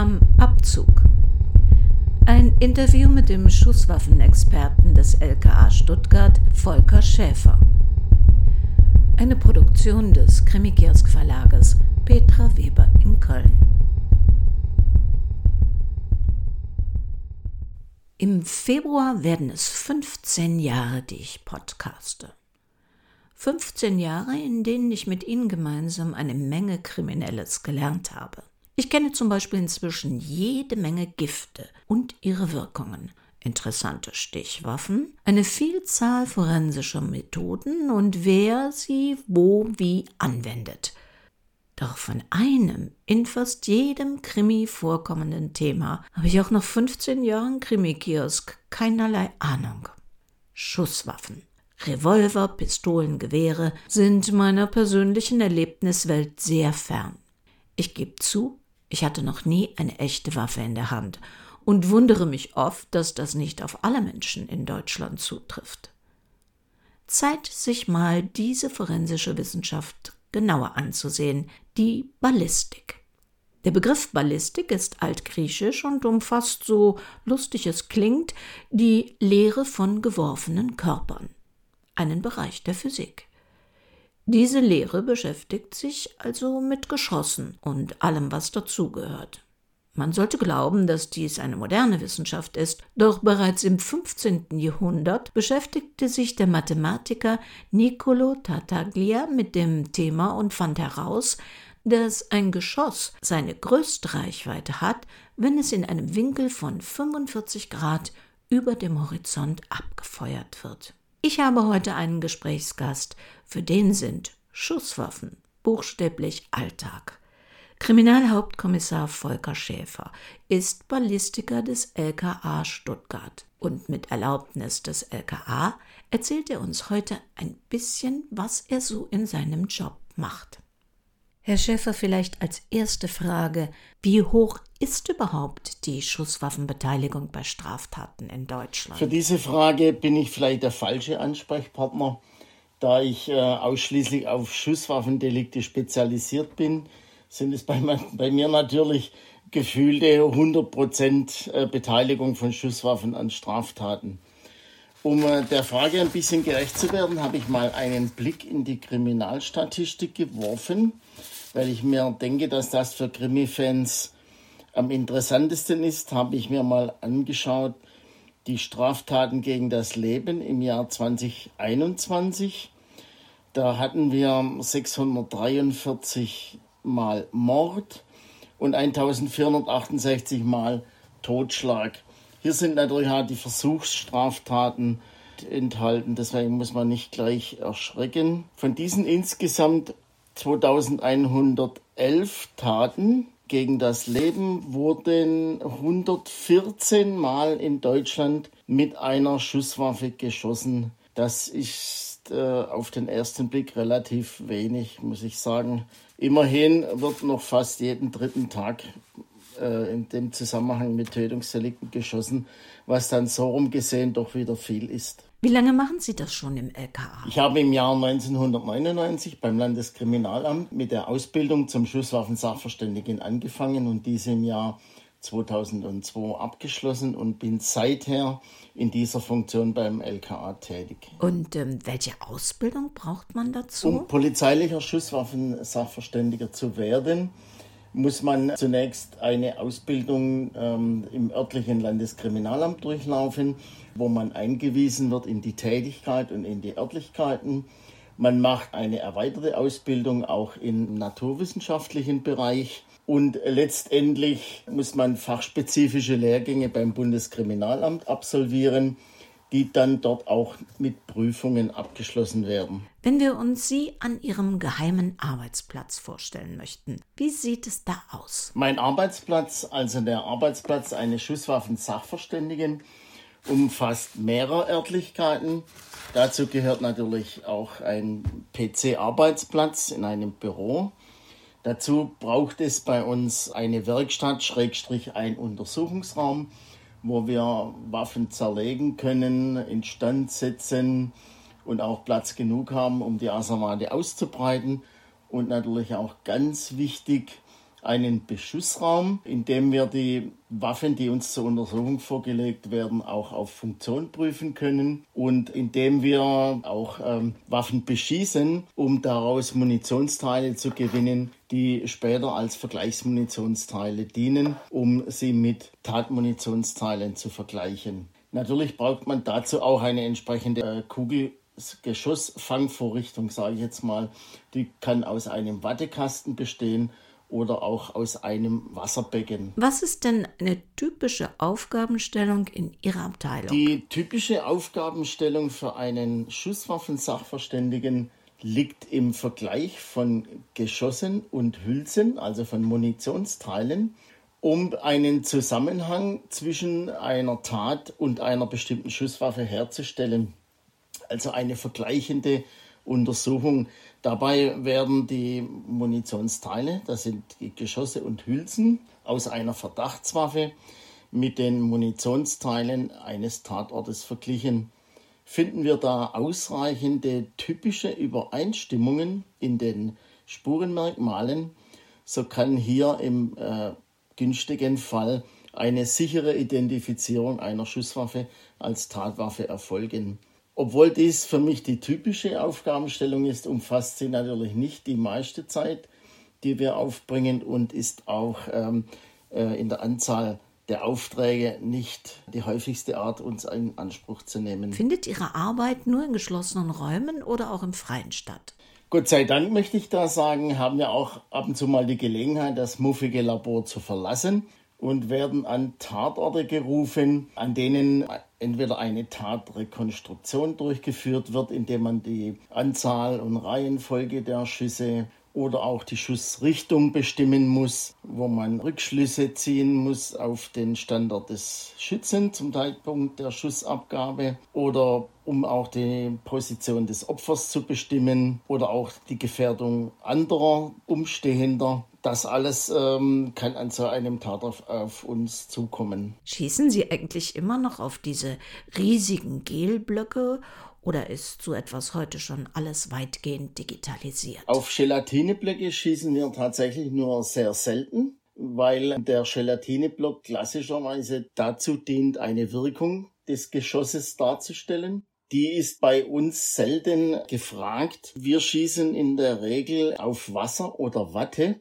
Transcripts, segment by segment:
Am Abzug. Ein Interview mit dem Schusswaffenexperten des LKA Stuttgart, Volker Schäfer. Eine Produktion des Krimikiosk Verlages Petra Weber in Köln. Im Februar werden es 15 Jahre, die ich podcaste. 15 Jahre, in denen ich mit Ihnen gemeinsam eine Menge Kriminelles gelernt habe. Ich kenne zum Beispiel inzwischen jede Menge Gifte und ihre Wirkungen, interessante Stichwaffen, eine Vielzahl forensischer Methoden und wer sie wo wie anwendet. Doch von einem in fast jedem Krimi vorkommenden Thema habe ich auch nach 15 Jahren Krimikiosk keinerlei Ahnung. Schusswaffen. Revolver, Pistolen, Gewehre sind meiner persönlichen Erlebniswelt sehr fern. Ich gebe zu, ich hatte noch nie eine echte Waffe in der Hand und wundere mich oft, dass das nicht auf alle Menschen in Deutschland zutrifft. Zeit, sich mal diese forensische Wissenschaft genauer anzusehen, die Ballistik. Der Begriff Ballistik ist altgriechisch und umfasst, so lustig es klingt, die Lehre von geworfenen Körpern, einen Bereich der Physik. Diese Lehre beschäftigt sich also mit Geschossen und allem, was dazugehört. Man sollte glauben, dass dies eine moderne Wissenschaft ist, doch bereits im 15. Jahrhundert beschäftigte sich der Mathematiker Niccolo Tartaglia mit dem Thema und fand heraus, dass ein Geschoss seine größte Reichweite hat, wenn es in einem Winkel von 45 Grad über dem Horizont abgefeuert wird. Ich habe heute einen Gesprächsgast, für den sind Schusswaffen buchstäblich Alltag. Kriminalhauptkommissar Volker Schäfer ist Ballistiker des LKA Stuttgart und mit Erlaubnis des LKA erzählt er uns heute ein bisschen, was er so in seinem Job macht. Herr Schäfer, vielleicht als erste Frage, wie hoch ist überhaupt die Schusswaffenbeteiligung bei Straftaten in Deutschland? Für diese Frage bin ich vielleicht der falsche Ansprechpartner, da ich äh, ausschließlich auf Schusswaffendelikte spezialisiert bin. Sind es bei, bei mir natürlich gefühlte 100% äh, Beteiligung von Schusswaffen an Straftaten. Um äh, der Frage ein bisschen gerecht zu werden, habe ich mal einen Blick in die Kriminalstatistik geworfen, weil ich mir denke, dass das für Krimi-Fans am interessantesten ist, habe ich mir mal angeschaut, die Straftaten gegen das Leben im Jahr 2021. Da hatten wir 643 Mal Mord und 1468 Mal Totschlag. Hier sind natürlich auch die Versuchsstraftaten enthalten, deswegen muss man nicht gleich erschrecken. Von diesen insgesamt 2111 Taten gegen das Leben wurden 114 Mal in Deutschland mit einer Schusswaffe geschossen. Das ist äh, auf den ersten Blick relativ wenig, muss ich sagen. Immerhin wird noch fast jeden dritten Tag äh, in dem Zusammenhang mit Tötungsdelikten geschossen, was dann so rumgesehen doch wieder viel ist. Wie lange machen Sie das schon im LKA? Ich habe im Jahr 1999 beim Landeskriminalamt mit der Ausbildung zum Schusswaffensachverständigen angefangen und diese im Jahr 2002 abgeschlossen und bin seither in dieser Funktion beim LKA tätig. Und ähm, welche Ausbildung braucht man dazu? Um polizeilicher Schusswaffensachverständiger zu werden, muss man zunächst eine Ausbildung ähm, im örtlichen Landeskriminalamt durchlaufen, wo man eingewiesen wird in die Tätigkeit und in die Örtlichkeiten. Man macht eine erweiterte Ausbildung auch im naturwissenschaftlichen Bereich. Und letztendlich muss man fachspezifische Lehrgänge beim Bundeskriminalamt absolvieren die dann dort auch mit Prüfungen abgeschlossen werden. Wenn wir uns Sie an Ihrem geheimen Arbeitsplatz vorstellen möchten, wie sieht es da aus? Mein Arbeitsplatz, also der Arbeitsplatz eines Schusswaffensachverständigen, umfasst mehrere Örtlichkeiten. Dazu gehört natürlich auch ein PC-Arbeitsplatz in einem Büro. Dazu braucht es bei uns eine Werkstatt, Schrägstrich ein Untersuchungsraum wo wir Waffen zerlegen können, instand setzen und auch Platz genug haben, um die Asservate auszubreiten. Und natürlich auch ganz wichtig, einen Beschussraum, in dem wir die Waffen, die uns zur Untersuchung vorgelegt werden, auch auf Funktion prüfen können und in dem wir auch ähm, Waffen beschießen, um daraus Munitionsteile zu gewinnen, die später als Vergleichsmunitionsteile dienen, um sie mit Tatmunitionsteilen zu vergleichen. Natürlich braucht man dazu auch eine entsprechende äh, Kugel Geschossfangvorrichtung, sage ich jetzt mal, die kann aus einem Wattekasten bestehen oder auch aus einem Wasserbecken. Was ist denn eine typische Aufgabenstellung in Ihrer Abteilung? Die typische Aufgabenstellung für einen Schusswaffensachverständigen liegt im Vergleich von Geschossen und Hülsen, also von Munitionsteilen, um einen Zusammenhang zwischen einer Tat und einer bestimmten Schusswaffe herzustellen also eine vergleichende Untersuchung. Dabei werden die Munitionsteile, das sind Geschosse und Hülsen aus einer Verdachtswaffe mit den Munitionsteilen eines Tatortes verglichen. Finden wir da ausreichende typische Übereinstimmungen in den Spurenmerkmalen, so kann hier im äh, günstigen Fall eine sichere Identifizierung einer Schusswaffe als Tatwaffe erfolgen. Obwohl dies für mich die typische Aufgabenstellung ist, umfasst sie natürlich nicht die meiste Zeit, die wir aufbringen und ist auch ähm, äh, in der Anzahl der Aufträge nicht die häufigste Art, uns in Anspruch zu nehmen. Findet Ihre Arbeit nur in geschlossenen Räumen oder auch im Freien statt? Gott sei Dank möchte ich da sagen, haben wir auch ab und zu mal die Gelegenheit, das muffige Labor zu verlassen und werden an Tatorte gerufen, an denen entweder eine Tatrekonstruktion durchgeführt wird, indem man die Anzahl und Reihenfolge der Schüsse oder auch die Schussrichtung bestimmen muss, wo man Rückschlüsse ziehen muss auf den Standort des Schützen zum Zeitpunkt der Schussabgabe oder um auch die Position des Opfers zu bestimmen oder auch die Gefährdung anderer Umstehender. Das alles ähm, kann an so einem Tatort auf uns zukommen. Schießen Sie eigentlich immer noch auf diese riesigen Gelblöcke oder ist so etwas heute schon alles weitgehend digitalisiert? Auf Gelatineblöcke schießen wir tatsächlich nur sehr selten, weil der Gelatineblock klassischerweise dazu dient, eine Wirkung des Geschosses darzustellen. Die ist bei uns selten gefragt. Wir schießen in der Regel auf Wasser oder Watte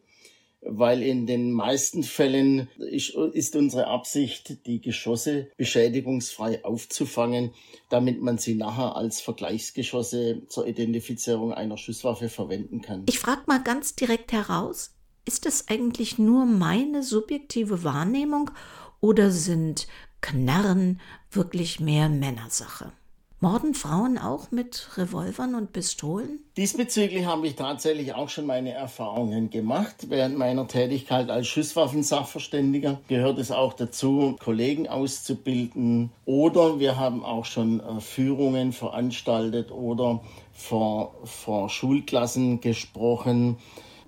weil in den meisten Fällen ist unsere Absicht, die Geschosse beschädigungsfrei aufzufangen, damit man sie nachher als Vergleichsgeschosse zur Identifizierung einer Schusswaffe verwenden kann. Ich frage mal ganz direkt heraus, ist das eigentlich nur meine subjektive Wahrnehmung oder sind Knarren wirklich mehr Männersache? Morden Frauen auch mit Revolvern und Pistolen? Diesbezüglich habe ich tatsächlich auch schon meine Erfahrungen gemacht. Während meiner Tätigkeit als Schusswaffensachverständiger gehört es auch dazu, Kollegen auszubilden. Oder wir haben auch schon äh, Führungen veranstaltet oder vor, vor Schulklassen gesprochen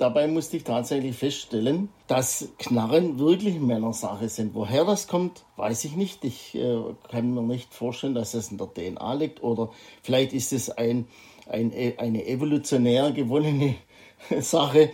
Dabei musste ich tatsächlich feststellen, dass Knarren wirklich Männersache sind. Woher das kommt, weiß ich nicht. Ich äh, kann mir nicht vorstellen, dass das in der DNA liegt oder vielleicht ist es ein, ein, e, eine evolutionär gewonnene Sache,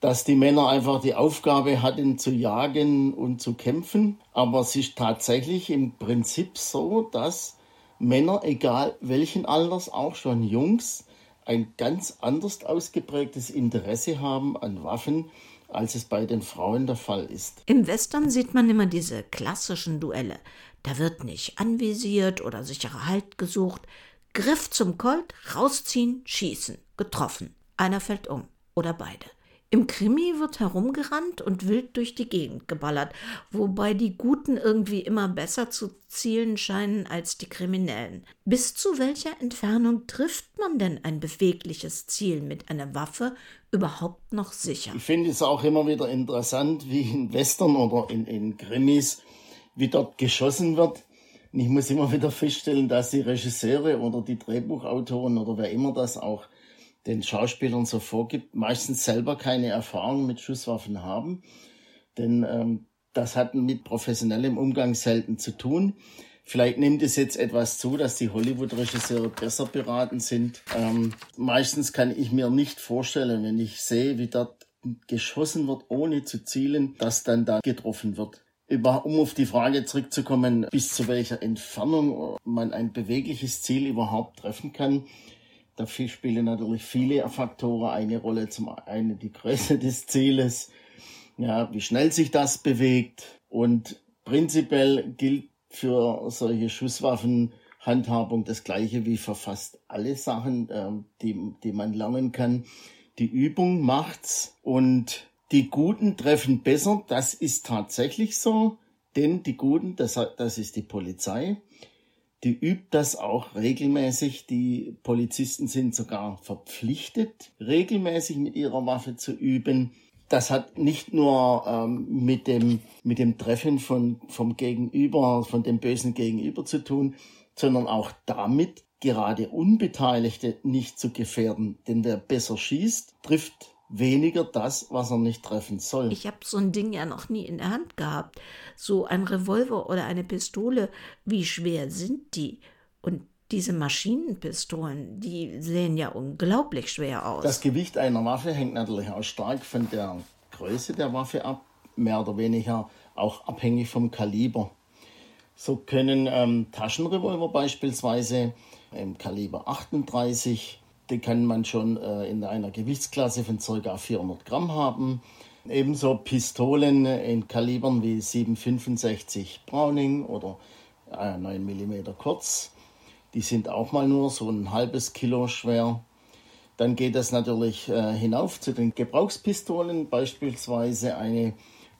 dass die Männer einfach die Aufgabe hatten zu jagen und zu kämpfen. Aber es ist tatsächlich im Prinzip so, dass Männer, egal welchen Alters, auch schon Jungs, ein ganz anders ausgeprägtes Interesse haben an Waffen, als es bei den Frauen der Fall ist. Im Western sieht man immer diese klassischen Duelle. Da wird nicht anvisiert oder sicherer Halt gesucht. Griff zum Colt, rausziehen, schießen. Getroffen. Einer fällt um. Oder beide. Im Krimi wird herumgerannt und wild durch die Gegend geballert, wobei die Guten irgendwie immer besser zu zielen scheinen als die Kriminellen. Bis zu welcher Entfernung trifft man denn ein bewegliches Ziel mit einer Waffe überhaupt noch sicher? Ich finde es auch immer wieder interessant, wie in Western oder in, in Krimis, wie dort geschossen wird. Und ich muss immer wieder feststellen, dass die Regisseure oder die Drehbuchautoren oder wer immer das auch den Schauspielern so vorgibt, meistens selber keine Erfahrung mit Schusswaffen haben. Denn ähm, das hat mit professionellem Umgang selten zu tun. Vielleicht nimmt es jetzt etwas zu, dass die Hollywood-Regisseure besser beraten sind. Ähm, meistens kann ich mir nicht vorstellen, wenn ich sehe, wie dort geschossen wird, ohne zu zielen, dass dann da getroffen wird. Über, um auf die Frage zurückzukommen, bis zu welcher Entfernung man ein bewegliches Ziel überhaupt treffen kann, Dafür spielen natürlich viele Faktoren eine Rolle. Zum einen die Größe des Zieles, ja, wie schnell sich das bewegt. Und prinzipiell gilt für solche Schusswaffenhandhabung das Gleiche wie für fast alle Sachen, äh, die, die man lernen kann. Die Übung macht's und die Guten treffen besser. Das ist tatsächlich so, denn die Guten, das, das ist die Polizei, die übt das auch regelmäßig. Die Polizisten sind sogar verpflichtet, regelmäßig mit ihrer Waffe zu üben. Das hat nicht nur ähm, mit, dem, mit dem Treffen von, vom Gegenüber, von dem bösen Gegenüber zu tun, sondern auch damit, gerade Unbeteiligte nicht zu gefährden. Denn wer besser schießt, trifft weniger das, was er nicht treffen soll. Ich habe so ein Ding ja noch nie in der Hand gehabt. So ein Revolver oder eine Pistole, wie schwer sind die? Und diese Maschinenpistolen, die sehen ja unglaublich schwer aus. Das Gewicht einer Waffe hängt natürlich auch stark von der Größe der Waffe ab, mehr oder weniger auch abhängig vom Kaliber. So können ähm, Taschenrevolver beispielsweise im Kaliber 38 die kann man schon äh, in einer Gewichtsklasse von ca. 400 Gramm haben. Ebenso Pistolen in Kalibern wie 7,65 Browning oder äh, 9 mm kurz. Die sind auch mal nur so ein halbes Kilo schwer. Dann geht das natürlich äh, hinauf zu den Gebrauchspistolen, beispielsweise eine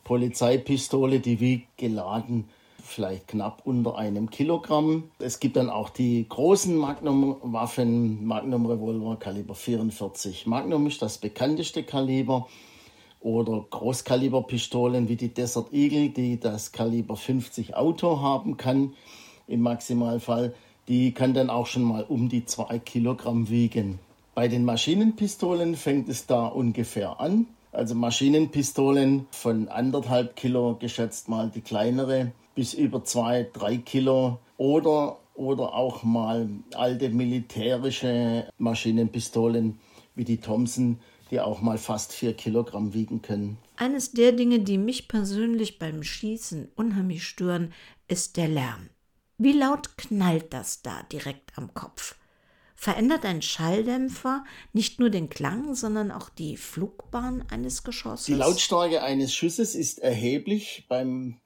Polizeipistole, die wiegt geladen vielleicht knapp unter einem Kilogramm. Es gibt dann auch die großen Magnum-Waffen, Magnum-Revolver Kaliber 44. Magnum ist das bekannteste Kaliber oder Großkaliberpistolen wie die Desert Eagle, die das Kaliber 50 Auto haben kann im Maximalfall. Die kann dann auch schon mal um die 2 Kilogramm wiegen. Bei den Maschinenpistolen fängt es da ungefähr an. Also Maschinenpistolen von anderthalb Kilo geschätzt mal die kleinere bis über zwei, drei Kilo oder, oder auch mal alte militärische Maschinenpistolen wie die Thompson, die auch mal fast vier Kilogramm wiegen können. Eines der Dinge, die mich persönlich beim Schießen unheimlich stören, ist der Lärm. Wie laut knallt das da direkt am Kopf? Verändert ein Schalldämpfer nicht nur den Klang, sondern auch die Flugbahn eines Geschosses? Die Lautstärke eines Schusses ist erheblich beim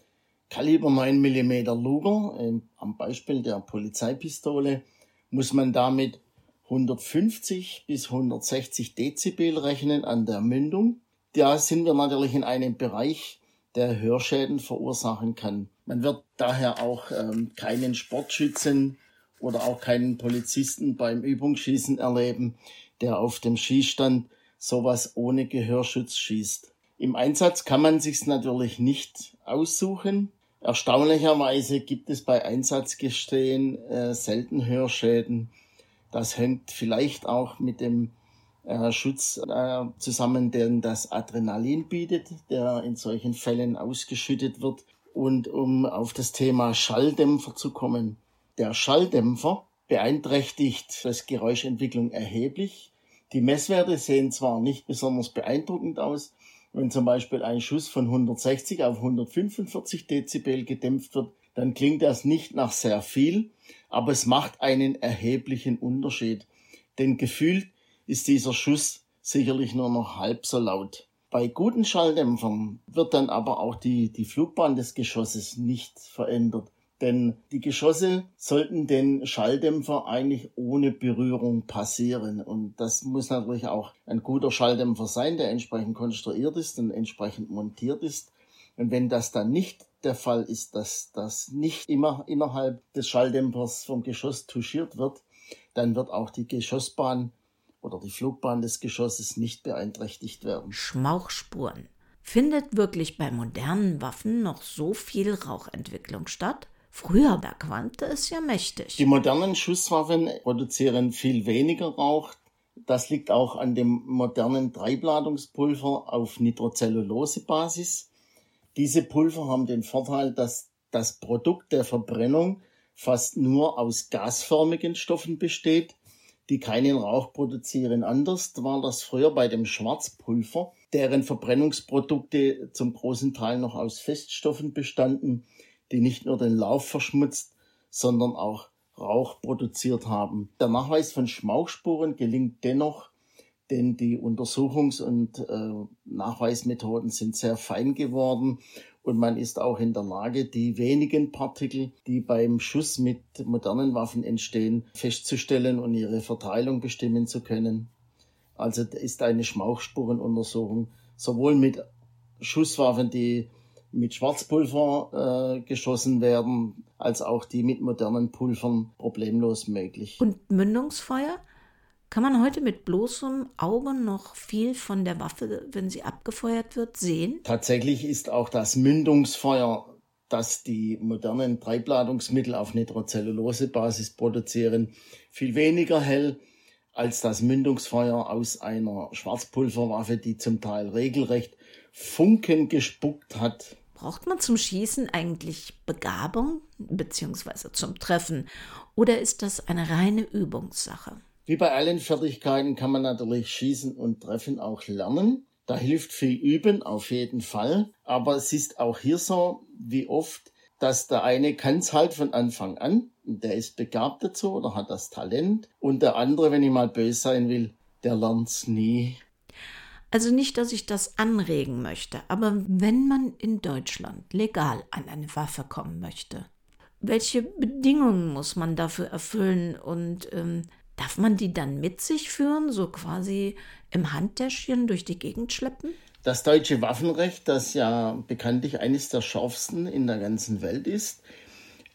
Kaliber 9 mm Luger, äh, am Beispiel der Polizeipistole, muss man damit 150 bis 160 Dezibel rechnen an der Mündung. Da sind wir natürlich in einem Bereich, der Hörschäden verursachen kann. Man wird daher auch ähm, keinen Sportschützen oder auch keinen Polizisten beim Übungsschießen erleben, der auf dem Schießstand sowas ohne Gehörschutz schießt. Im Einsatz kann man sich's natürlich nicht aussuchen. Erstaunlicherweise gibt es bei Einsatzgestehen äh, selten Hörschäden. Das hängt vielleicht auch mit dem äh, Schutz äh, zusammen, den das Adrenalin bietet, der in solchen Fällen ausgeschüttet wird. Und um auf das Thema Schalldämpfer zu kommen. Der Schalldämpfer beeinträchtigt das Geräuschentwicklung erheblich. Die Messwerte sehen zwar nicht besonders beeindruckend aus, wenn zum Beispiel ein Schuss von 160 auf 145 Dezibel gedämpft wird, dann klingt das nicht nach sehr viel, aber es macht einen erheblichen Unterschied. Denn gefühlt ist dieser Schuss sicherlich nur noch halb so laut. Bei guten Schalldämpfern wird dann aber auch die, die Flugbahn des Geschosses nicht verändert. Denn die Geschosse sollten den Schalldämpfer eigentlich ohne Berührung passieren. Und das muss natürlich auch ein guter Schalldämpfer sein, der entsprechend konstruiert ist und entsprechend montiert ist. Und wenn das dann nicht der Fall ist, dass das nicht immer innerhalb des Schalldämpfers vom Geschoss touchiert wird, dann wird auch die Geschossbahn oder die Flugbahn des Geschosses nicht beeinträchtigt werden. Schmauchspuren. Findet wirklich bei modernen Waffen noch so viel Rauchentwicklung statt? Früher, da qualmte es ja mächtig. Die modernen Schusswaffen produzieren viel weniger Rauch. Das liegt auch an dem modernen Treibladungspulver auf Nitrozellulosebasis. Diese Pulver haben den Vorteil, dass das Produkt der Verbrennung fast nur aus gasförmigen Stoffen besteht, die keinen Rauch produzieren. Anders war das früher bei dem Schwarzpulver. deren Verbrennungsprodukte zum großen Teil noch aus Feststoffen bestanden, die nicht nur den Lauf verschmutzt, sondern auch Rauch produziert haben. Der Nachweis von Schmauchspuren gelingt dennoch, denn die Untersuchungs- und äh, Nachweismethoden sind sehr fein geworden und man ist auch in der Lage, die wenigen Partikel, die beim Schuss mit modernen Waffen entstehen, festzustellen und ihre Verteilung bestimmen zu können. Also ist eine Schmauchspurenuntersuchung sowohl mit Schusswaffen, die mit Schwarzpulver äh, geschossen werden, als auch die mit modernen Pulvern problemlos möglich. Und Mündungsfeuer? Kann man heute mit bloßem Auge noch viel von der Waffe, wenn sie abgefeuert wird, sehen? Tatsächlich ist auch das Mündungsfeuer, das die modernen Treibladungsmittel auf Nitrozellulosebasis produzieren, viel weniger hell als das Mündungsfeuer aus einer Schwarzpulverwaffe, die zum Teil regelrecht Funken gespuckt hat. Braucht man zum Schießen eigentlich Begabung bzw. zum Treffen oder ist das eine reine Übungssache? Wie bei allen Fertigkeiten kann man natürlich Schießen und Treffen auch lernen. Da hilft viel Üben auf jeden Fall. Aber es ist auch hier so, wie oft, dass der eine kann es halt von Anfang an, der ist begabt dazu oder hat das Talent. Und der andere, wenn ich mal böse sein will, der lernt es nie. Also nicht, dass ich das anregen möchte, aber wenn man in Deutschland legal an eine Waffe kommen möchte, welche Bedingungen muss man dafür erfüllen und ähm, Darf man die dann mit sich führen, so quasi im Handtäschchen durch die Gegend schleppen? Das deutsche Waffenrecht, das ja bekanntlich eines der schärfsten in der ganzen Welt ist,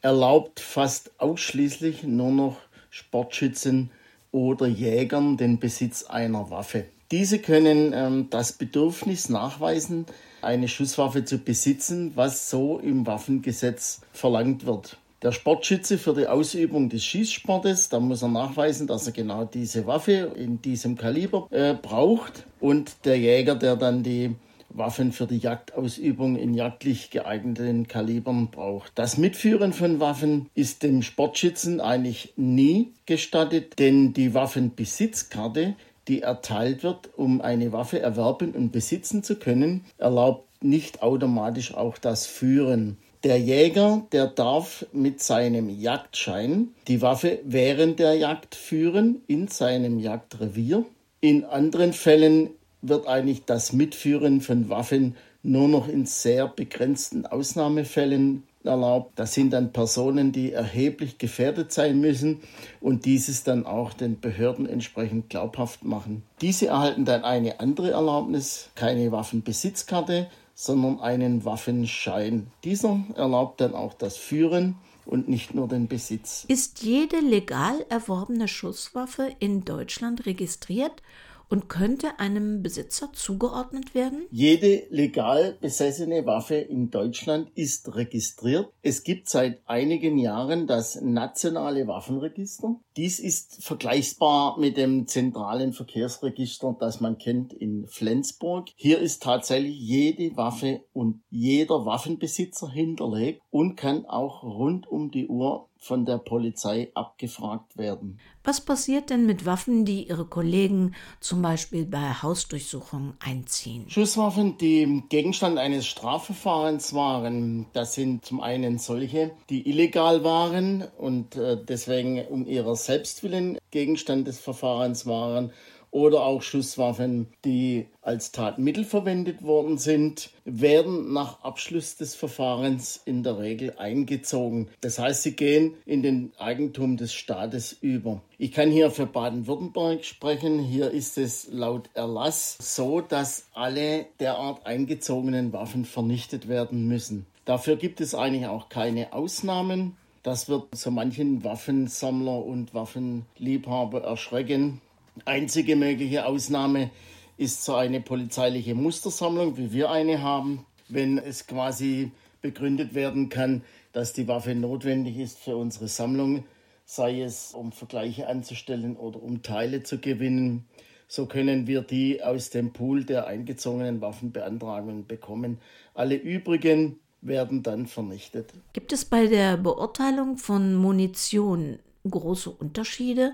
erlaubt fast ausschließlich nur noch Sportschützen oder Jägern den Besitz einer Waffe. Diese können ähm, das Bedürfnis nachweisen, eine Schusswaffe zu besitzen, was so im Waffengesetz verlangt wird. Der Sportschütze für die Ausübung des Schießsportes, da muss er nachweisen, dass er genau diese Waffe in diesem Kaliber äh, braucht. Und der Jäger, der dann die Waffen für die Jagdausübung in jagdlich geeigneten Kalibern braucht. Das Mitführen von Waffen ist dem Sportschützen eigentlich nie gestattet, denn die Waffenbesitzkarte, die erteilt wird, um eine Waffe erwerben und besitzen zu können, erlaubt nicht automatisch auch das Führen. Der Jäger, der darf mit seinem Jagdschein die Waffe während der Jagd führen in seinem Jagdrevier. In anderen Fällen wird eigentlich das Mitführen von Waffen nur noch in sehr begrenzten Ausnahmefällen erlaubt. Das sind dann Personen, die erheblich gefährdet sein müssen und dieses dann auch den Behörden entsprechend glaubhaft machen. Diese erhalten dann eine andere Erlaubnis, keine Waffenbesitzkarte, sondern einen Waffenschein. Dieser erlaubt dann auch das Führen und nicht nur den Besitz. Ist jede legal erworbene Schusswaffe in Deutschland registriert und könnte einem Besitzer zugeordnet werden? Jede legal besessene Waffe in Deutschland ist registriert. Es gibt seit einigen Jahren das nationale Waffenregister. Dies ist vergleichbar mit dem zentralen Verkehrsregister, das man kennt in Flensburg. Hier ist tatsächlich jede Waffe und jeder Waffenbesitzer hinterlegt und kann auch rund um die Uhr von der Polizei abgefragt werden. Was passiert denn mit Waffen, die Ihre Kollegen zum Beispiel bei Hausdurchsuchungen einziehen? Schusswaffen, die Gegenstand eines Strafverfahrens waren, das sind zum einen solche, die illegal waren und äh, deswegen um ihrer Selbstwillen Gegenstand des Verfahrens waren oder auch Schusswaffen, die als Tatmittel verwendet worden sind, werden nach Abschluss des Verfahrens in der Regel eingezogen. Das heißt, sie gehen in den Eigentum des Staates über. Ich kann hier für Baden-Württemberg sprechen. Hier ist es laut Erlass so, dass alle derart eingezogenen Waffen vernichtet werden müssen. Dafür gibt es eigentlich auch keine Ausnahmen. Das wird so manchen Waffensammler und Waffenliebhaber erschrecken. Einzige mögliche Ausnahme ist so eine polizeiliche Mustersammlung, wie wir eine haben, wenn es quasi begründet werden kann, dass die Waffe notwendig ist für unsere Sammlung, sei es um Vergleiche anzustellen oder um Teile zu gewinnen. So können wir die aus dem Pool der eingezogenen Waffen beantragen und bekommen. Alle übrigen werden dann vernichtet. Gibt es bei der Beurteilung von Munition große Unterschiede?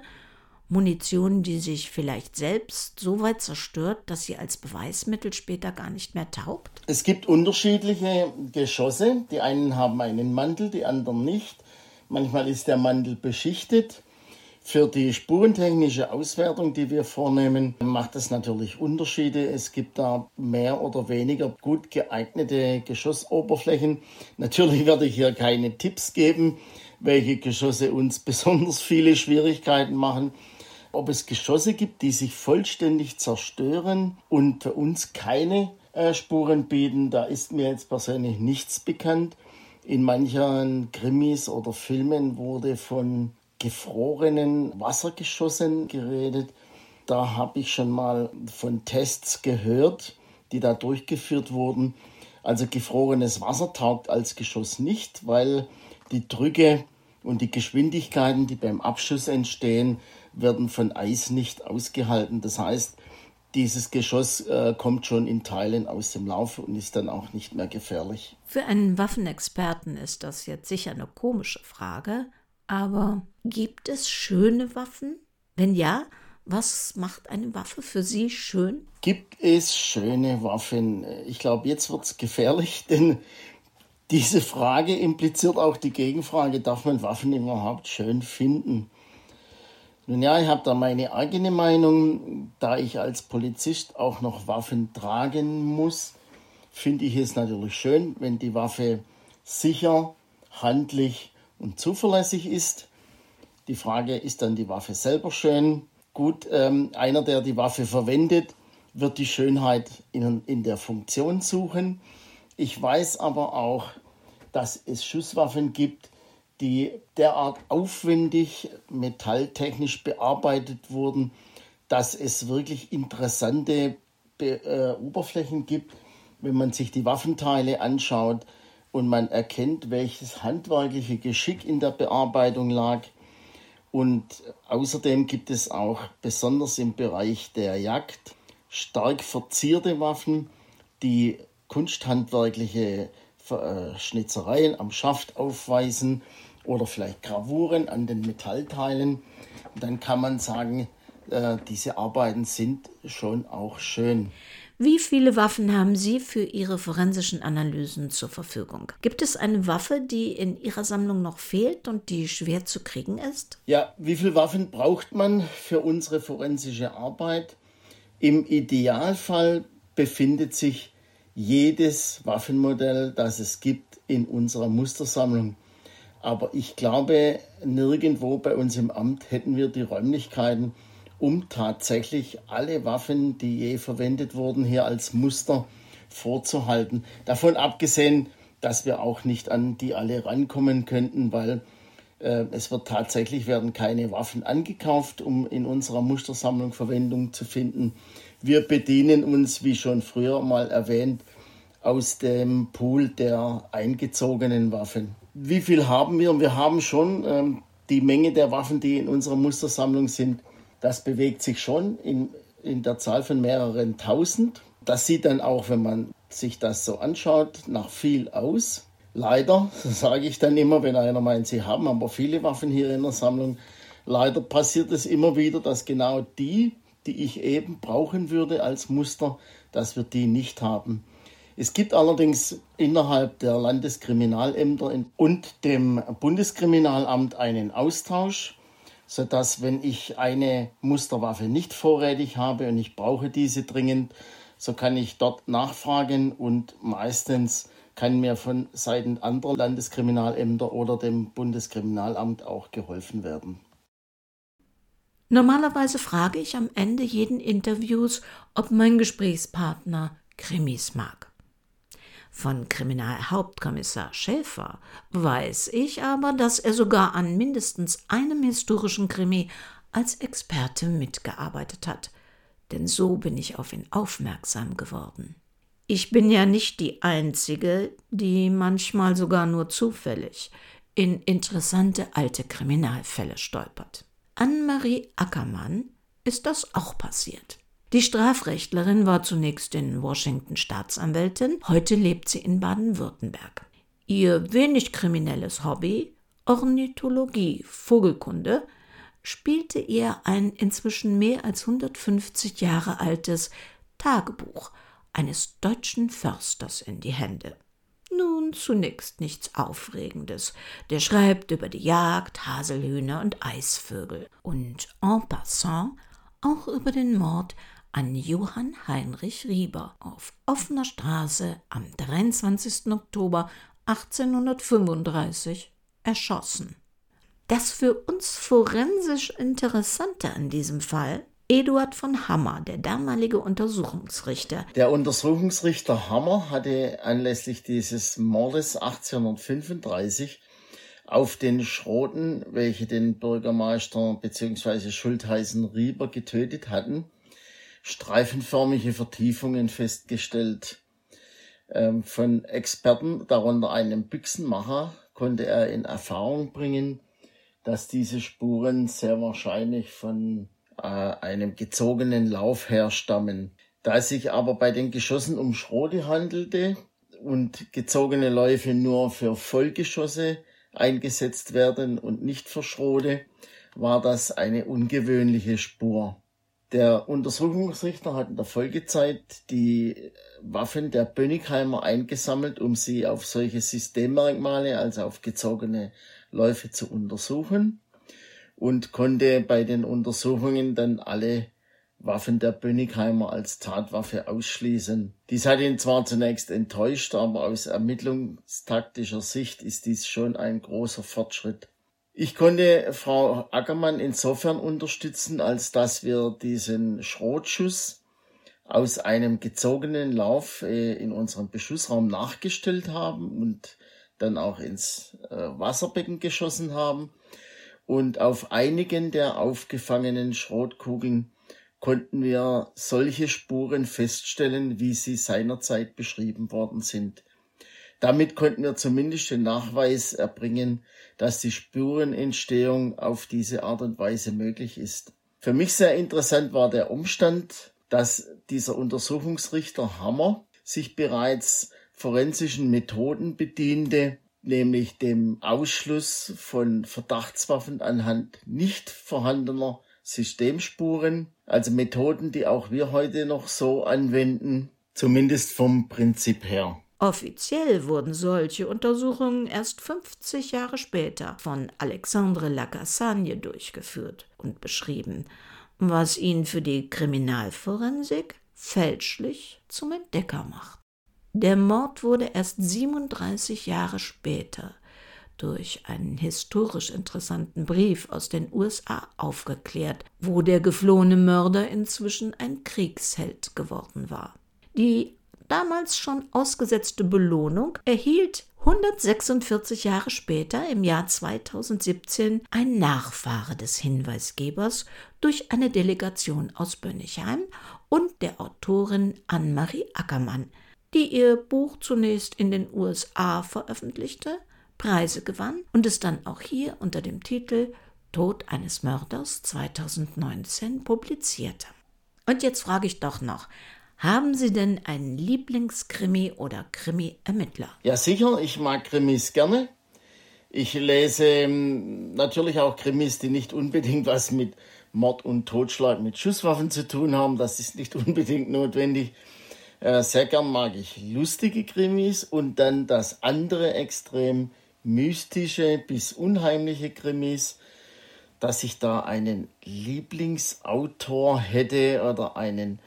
Munition, die sich vielleicht selbst so weit zerstört, dass sie als Beweismittel später gar nicht mehr taugt? Es gibt unterschiedliche Geschosse. Die einen haben einen Mantel, die anderen nicht. Manchmal ist der Mantel beschichtet. Für die spurentechnische Auswertung, die wir vornehmen, macht es natürlich Unterschiede. Es gibt da mehr oder weniger gut geeignete Geschossoberflächen. Natürlich werde ich hier keine Tipps geben, welche Geschosse uns besonders viele Schwierigkeiten machen ob es Geschosse gibt, die sich vollständig zerstören und uns keine äh, Spuren bieten. Da ist mir jetzt persönlich nichts bekannt. In manchen Krimis oder Filmen wurde von gefrorenen Wassergeschossen geredet. Da habe ich schon mal von Tests gehört, die da durchgeführt wurden. Also gefrorenes Wasser taugt als Geschoss nicht, weil die Drücke und die Geschwindigkeiten, die beim Abschuss entstehen, werden von Eis nicht ausgehalten. Das heißt, dieses Geschoss äh, kommt schon in Teilen aus dem Lauf und ist dann auch nicht mehr gefährlich. Für einen Waffenexperten ist das jetzt sicher eine komische Frage, aber gibt es schöne Waffen? Wenn ja, was macht eine Waffe für Sie schön? Gibt es schöne Waffen? Ich glaube, jetzt wird es gefährlich, denn diese Frage impliziert auch die Gegenfrage, darf man Waffen überhaupt schön finden? Nun ja, ich habe da meine eigene Meinung. Da ich als Polizist auch noch Waffen tragen muss, finde ich es natürlich schön, wenn die Waffe sicher, handlich und zuverlässig ist. Die Frage, ist dann die Waffe selber schön? Gut, ähm, einer, der die Waffe verwendet, wird die Schönheit in, in der Funktion suchen. Ich weiß aber auch, dass es Schusswaffen gibt, die derart aufwendig metalltechnisch bearbeitet wurden, dass es wirklich interessante Be äh, Oberflächen gibt, wenn man sich die Waffenteile anschaut und man erkennt, welches handwerkliche Geschick in der Bearbeitung lag. Und außerdem gibt es auch besonders im Bereich der Jagd stark verzierte Waffen, die kunsthandwerkliche Schnitzereien am Schaft aufweisen oder vielleicht Gravuren an den Metallteilen. Dann kann man sagen, äh, diese Arbeiten sind schon auch schön. Wie viele Waffen haben Sie für Ihre forensischen Analysen zur Verfügung? Gibt es eine Waffe, die in Ihrer Sammlung noch fehlt und die schwer zu kriegen ist? Ja, wie viele Waffen braucht man für unsere forensische Arbeit? Im Idealfall befindet sich jedes Waffenmodell, das es gibt, in unserer Mustersammlung. Aber ich glaube, nirgendwo bei uns im Amt hätten wir die Räumlichkeiten, um tatsächlich alle Waffen, die je verwendet wurden, hier als Muster vorzuhalten. Davon abgesehen, dass wir auch nicht an die alle rankommen könnten, weil äh, es wird tatsächlich werden keine Waffen angekauft, um in unserer Mustersammlung Verwendung zu finden. Wir bedienen uns, wie schon früher mal erwähnt, aus dem Pool der eingezogenen Waffen. Wie viel haben wir? Wir haben schon ähm, die Menge der Waffen, die in unserer Mustersammlung sind. Das bewegt sich schon in, in der Zahl von mehreren tausend. Das sieht dann auch, wenn man sich das so anschaut, nach viel aus. Leider, sage ich dann immer, wenn einer meint, sie haben aber viele Waffen hier in der Sammlung, leider passiert es immer wieder, dass genau die die ich eben brauchen würde als Muster, dass wir die nicht haben. Es gibt allerdings innerhalb der Landeskriminalämter und dem Bundeskriminalamt einen Austausch, sodass wenn ich eine Musterwaffe nicht vorrätig habe und ich brauche diese dringend, so kann ich dort nachfragen und meistens kann mir von Seiten anderer Landeskriminalämter oder dem Bundeskriminalamt auch geholfen werden. Normalerweise frage ich am Ende jeden Interviews, ob mein Gesprächspartner Krimis mag. Von Kriminalhauptkommissar Schäfer weiß ich aber, dass er sogar an mindestens einem historischen Krimi als Experte mitgearbeitet hat. Denn so bin ich auf ihn aufmerksam geworden. Ich bin ja nicht die Einzige, die manchmal sogar nur zufällig in interessante alte Kriminalfälle stolpert. Anne-Marie Ackermann ist das auch passiert. Die Strafrechtlerin war zunächst in Washington Staatsanwältin, heute lebt sie in Baden-Württemberg. Ihr wenig kriminelles Hobby, Ornithologie, Vogelkunde, spielte er ein inzwischen mehr als 150 Jahre altes Tagebuch eines deutschen Försters in die Hände. Nun zunächst nichts Aufregendes. Der schreibt über die Jagd, Haselhühner und Eisvögel und en passant auch über den Mord an Johann Heinrich Rieber auf offener Straße am 23. Oktober 1835 erschossen. Das für uns forensisch Interessante an diesem Fall Eduard von Hammer, der damalige Untersuchungsrichter. Der Untersuchungsrichter Hammer hatte anlässlich dieses Mordes 1835 auf den Schroten, welche den Bürgermeister bzw. Schultheißen Rieber getötet hatten, streifenförmige Vertiefungen festgestellt. Ähm, von Experten, darunter einem Büchsenmacher, konnte er in Erfahrung bringen, dass diese Spuren sehr wahrscheinlich von äh, einem gezogenen Lauf herstammen. Da es sich aber bei den Geschossen um Schrote handelte und gezogene Läufe nur für Vollgeschosse eingesetzt werden und nicht für Schrote, war das eine ungewöhnliche Spur. Der Untersuchungsrichter hat in der Folgezeit die Waffen der Bönigheimer eingesammelt, um sie auf solche Systemmerkmale, also auf gezogene Läufe zu untersuchen und konnte bei den Untersuchungen dann alle Waffen der Bönigheimer als Tatwaffe ausschließen. Dies hat ihn zwar zunächst enttäuscht, aber aus ermittlungstaktischer Sicht ist dies schon ein großer Fortschritt. Ich konnte Frau Ackermann insofern unterstützen, als dass wir diesen Schrotschuss aus einem gezogenen Lauf äh, in unserem Beschussraum nachgestellt haben und dann auch ins äh, Wasserbecken geschossen haben. Und auf einigen der aufgefangenen Schrotkugeln konnten wir solche Spuren feststellen, wie sie seinerzeit beschrieben worden sind. Damit konnten wir zumindest den Nachweis erbringen, dass die Spurenentstehung auf diese Art und Weise möglich ist. Für mich sehr interessant war der Umstand, dass dieser Untersuchungsrichter Hammer sich bereits forensischen Methoden bediente, nämlich dem Ausschluss von Verdachtswaffen anhand nicht vorhandener Systemspuren, also Methoden, die auch wir heute noch so anwenden, zumindest vom Prinzip her. Offiziell wurden solche Untersuchungen erst 50 Jahre später von Alexandre Lacassagne durchgeführt und beschrieben, was ihn für die Kriminalforensik fälschlich zum Entdecker macht. Der Mord wurde erst 37 Jahre später durch einen historisch interessanten Brief aus den USA aufgeklärt, wo der geflohene Mörder inzwischen ein Kriegsheld geworden war. Die damals schon ausgesetzte Belohnung erhielt 146 Jahre später, im Jahr 2017, ein Nachfahre des Hinweisgebers durch eine Delegation aus Bönnigheim und der Autorin Anne-Marie Ackermann, die ihr Buch zunächst in den USA veröffentlichte, Preise gewann und es dann auch hier unter dem Titel Tod eines Mörders 2019 publizierte. Und jetzt frage ich doch noch, haben Sie denn einen Lieblingskrimi oder Krimi-Ermittler? Ja, sicher. Ich mag Krimis gerne. Ich lese ähm, natürlich auch Krimis, die nicht unbedingt was mit Mord und Totschlag mit Schusswaffen zu tun haben. Das ist nicht unbedingt notwendig. Äh, sehr gern mag ich lustige Krimis und dann das andere Extrem mystische bis unheimliche Krimis. Dass ich da einen Lieblingsautor hätte oder einen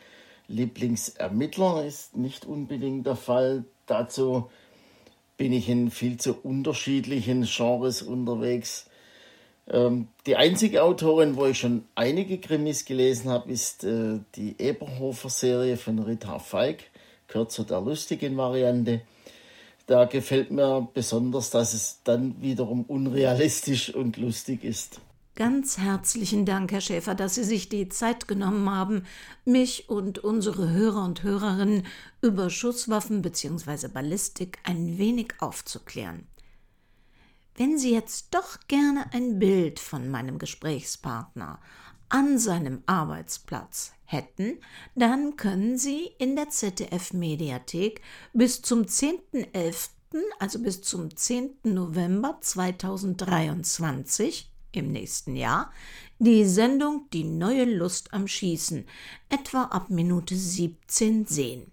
Lieblingsermittler ist nicht unbedingt der Fall. Dazu bin ich in viel zu unterschiedlichen Genres unterwegs. Ähm, die einzige Autorin, wo ich schon einige Krimis gelesen habe, ist äh, die Eberhofer-Serie von Rita gehört zu der lustigen Variante. Da gefällt mir besonders, dass es dann wiederum unrealistisch und lustig ist. Ganz herzlichen Dank, Herr Schäfer, dass Sie sich die Zeit genommen haben, mich und unsere Hörer und Hörerinnen über Schusswaffen bzw. Ballistik ein wenig aufzuklären. Wenn Sie jetzt doch gerne ein Bild von meinem Gesprächspartner an seinem Arbeitsplatz hätten, dann können Sie in der ZDF Mediathek bis zum 10.11., also bis zum 10. November 2023 im nächsten Jahr die Sendung Die neue Lust am Schießen, etwa ab Minute 17 sehen.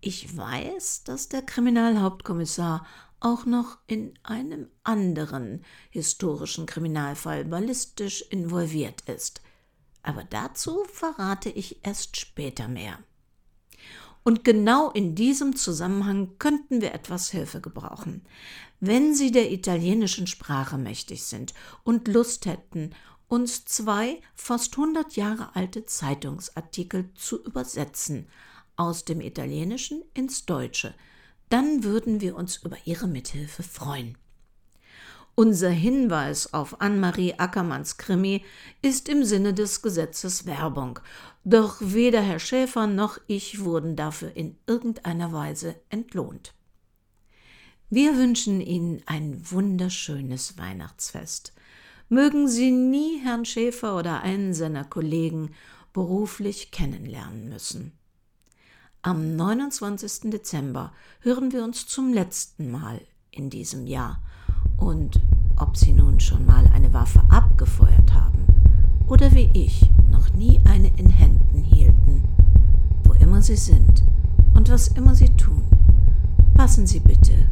Ich weiß, dass der Kriminalhauptkommissar auch noch in einem anderen historischen Kriminalfall ballistisch involviert ist. Aber dazu verrate ich erst später mehr. Und genau in diesem Zusammenhang könnten wir etwas Hilfe gebrauchen. Wenn Sie der italienischen Sprache mächtig sind und Lust hätten, uns zwei fast 100 Jahre alte Zeitungsartikel zu übersetzen aus dem Italienischen ins Deutsche, dann würden wir uns über Ihre Mithilfe freuen. Unser Hinweis auf Anne-Marie Ackermanns Krimi ist im Sinne des Gesetzes Werbung, doch weder Herr Schäfer noch ich wurden dafür in irgendeiner Weise entlohnt. Wir wünschen Ihnen ein wunderschönes Weihnachtsfest. Mögen Sie nie Herrn Schäfer oder einen seiner Kollegen beruflich kennenlernen müssen. Am 29. Dezember hören wir uns zum letzten Mal in diesem Jahr und ob Sie nun schon mal eine Waffe abgefeuert haben oder wie ich noch nie eine in Händen hielten, wo immer Sie sind und was immer Sie tun, passen Sie bitte